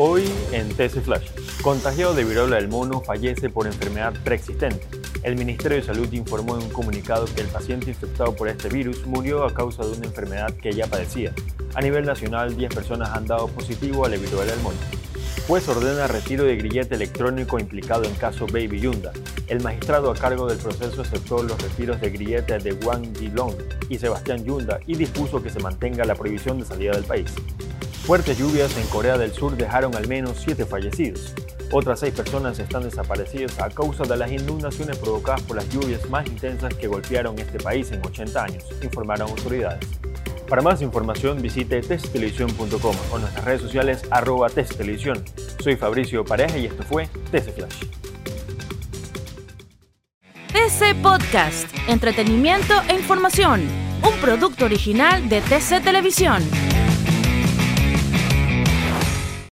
Hoy en TC Flash, contagiado de viruela del mono fallece por enfermedad preexistente. El Ministerio de Salud informó en un comunicado que el paciente infectado por este virus murió a causa de una enfermedad que ya padecía. A nivel nacional, 10 personas han dado positivo a la viruela del mono. Juez ordena retiro de grillete electrónico implicado en caso Baby Yunda. El magistrado a cargo del proceso aceptó los retiros de grillete de Wang Jilong y Sebastián Yunda y dispuso que se mantenga la prohibición de salida del país. Fuertes lluvias en Corea del Sur dejaron al menos siete fallecidos. Otras seis personas están desaparecidas a causa de las inundaciones provocadas por las lluvias más intensas que golpearon este país en 80 años, informaron autoridades. Para más información visite testtelevisión.com o nuestras redes sociales arroba testtelevisión. Soy Fabricio Pareja y esto fue TC Flash. TC Podcast, entretenimiento e información, un producto original de TC Televisión.